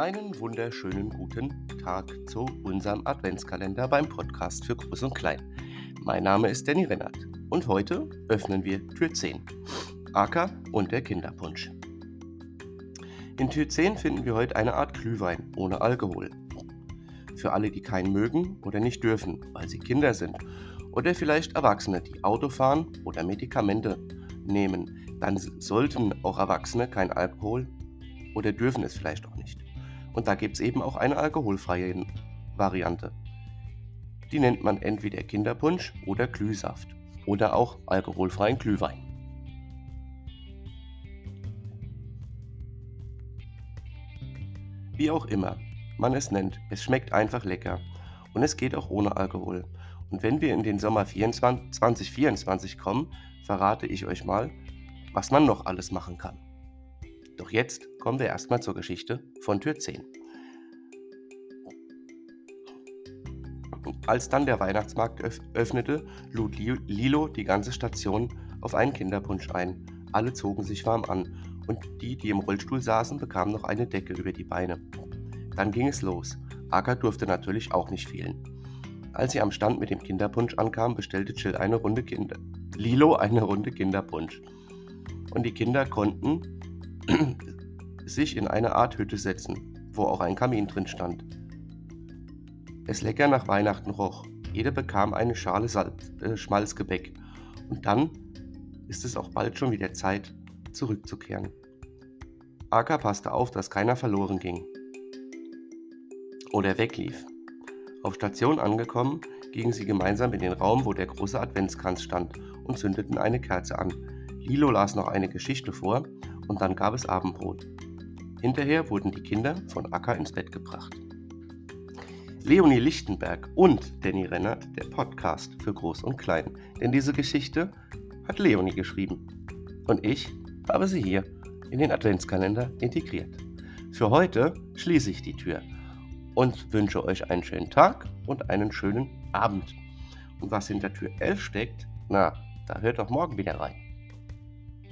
Einen wunderschönen guten Tag zu unserem Adventskalender beim Podcast für Groß und Klein. Mein Name ist Danny Rennert und heute öffnen wir Tür 10. Acker und der Kinderpunsch. In Tür 10 finden wir heute eine Art Glühwein ohne Alkohol. Für alle, die keinen mögen oder nicht dürfen, weil sie Kinder sind oder vielleicht Erwachsene, die Auto fahren oder Medikamente nehmen, dann sollten auch Erwachsene kein Alkohol oder dürfen es vielleicht auch nicht. Und da gibt es eben auch eine alkoholfreie Variante. Die nennt man entweder Kinderpunsch oder Glühsaft oder auch alkoholfreien Glühwein. Wie auch immer man es nennt, es schmeckt einfach lecker und es geht auch ohne Alkohol. Und wenn wir in den Sommer 24, 2024 kommen, verrate ich euch mal, was man noch alles machen kann. Doch jetzt kommen wir erstmal zur Geschichte von Tür 10. Als dann der Weihnachtsmarkt öffnete, lud Lilo die ganze Station auf einen Kinderpunsch ein. Alle zogen sich warm an und die, die im Rollstuhl saßen, bekamen noch eine Decke über die Beine. Dann ging es los. Aka durfte natürlich auch nicht fehlen. Als sie am Stand mit dem Kinderpunsch ankam, bestellte Jill eine Runde Kinder. Lilo eine Runde Kinderpunsch. Und die Kinder konnten sich in eine Art Hütte setzen, wo auch ein Kamin drin stand. Es lecker nach Weihnachten roch. Jeder bekam eine Schale Salz, äh, Schmalzgebäck. Und dann ist es auch bald schon wieder Zeit, zurückzukehren. Aka passte auf, dass keiner verloren ging oder weglief. Auf Station angekommen, gingen sie gemeinsam in den Raum, wo der große Adventskranz stand, und zündeten eine Kerze an. Lilo las noch eine Geschichte vor und dann gab es Abendbrot. Hinterher wurden die Kinder von Acker ins Bett gebracht. Leonie Lichtenberg und Danny Rennert, der Podcast für Groß und Klein. Denn diese Geschichte hat Leonie geschrieben. Und ich habe sie hier in den Adventskalender integriert. Für heute schließe ich die Tür und wünsche euch einen schönen Tag und einen schönen Abend. Und was hinter Tür 11 steckt, na, da hört doch morgen wieder rein.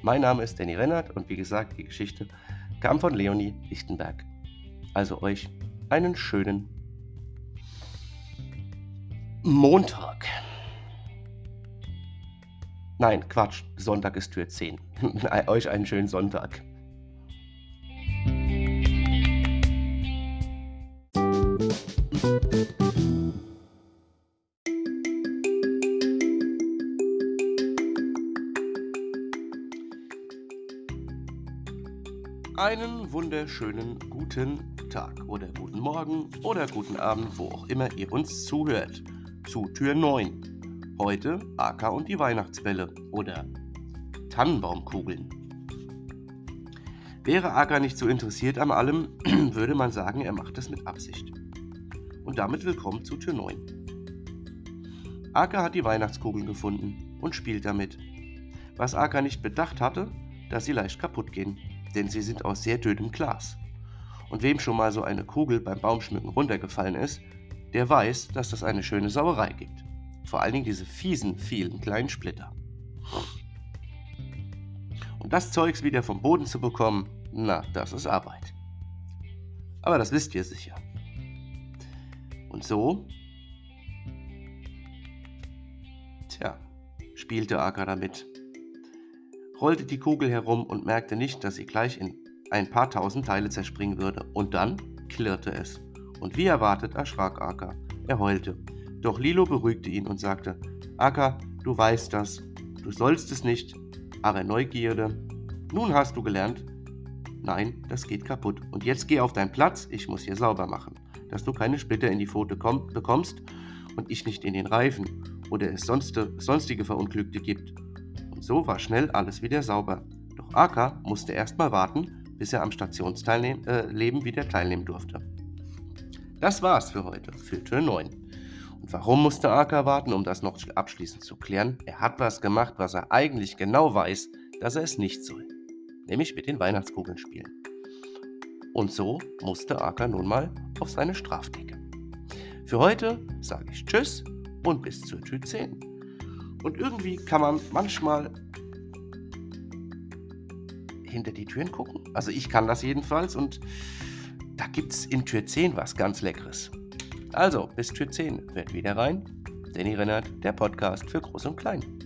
Mein Name ist Danny Rennert und wie gesagt, die Geschichte kam von Leonie Lichtenberg. Also euch einen schönen Montag. Nein, Quatsch, Sonntag ist Tür 10. euch einen schönen Sonntag. Einen wunderschönen guten Tag oder guten Morgen oder guten Abend, wo auch immer ihr uns zuhört. Zu Tür 9. Heute AK und die Weihnachtsbälle oder Tannenbaumkugeln. Wäre AK nicht so interessiert an allem, würde man sagen, er macht es mit Absicht. Und damit willkommen zu Tür 9. Aka hat die Weihnachtskugeln gefunden und spielt damit. Was Aka nicht bedacht hatte, dass sie leicht kaputt gehen denn sie sind aus sehr dünnem Glas. Und wem schon mal so eine Kugel beim Baumschmücken runtergefallen ist, der weiß, dass das eine schöne Sauerei gibt. Vor allen Dingen diese fiesen, vielen kleinen Splitter. Und das Zeugs wieder vom Boden zu bekommen, na, das ist Arbeit. Aber das wisst ihr sicher. Und so, tja, spielte Aka damit rollte die Kugel herum und merkte nicht, dass sie gleich in ein paar tausend Teile zerspringen würde. Und dann klirrte es. Und wie erwartet erschrak Aka. Er heulte. Doch Lilo beruhigte ihn und sagte, Aka, du weißt das. Du sollst es nicht. Aber Neugierde. Nun hast du gelernt. Nein, das geht kaputt. Und jetzt geh auf deinen Platz, ich muss hier sauber machen, dass du keine Splitter in die Pfote bekommst und ich nicht in den Reifen oder es sonst, sonstige Verunglückte gibt. Und so war schnell alles wieder sauber. Doch Aka musste erst mal warten, bis er am Stationsleben äh, wieder teilnehmen durfte. Das war's für heute, für Tür 9. Und warum musste Aka warten, um das noch abschließend zu klären? Er hat was gemacht, was er eigentlich genau weiß, dass er es nicht soll. Nämlich mit den Weihnachtskugeln spielen. Und so musste Aka nun mal auf seine Strafdecke. Für heute sage ich Tschüss und bis zur Tür 10. Und irgendwie kann man manchmal hinter die Türen gucken. Also ich kann das jedenfalls und da gibt es in Tür 10 was ganz Leckeres. Also, bis Tür 10. Hört wieder rein. Danny Rennert, der Podcast für Groß und Klein.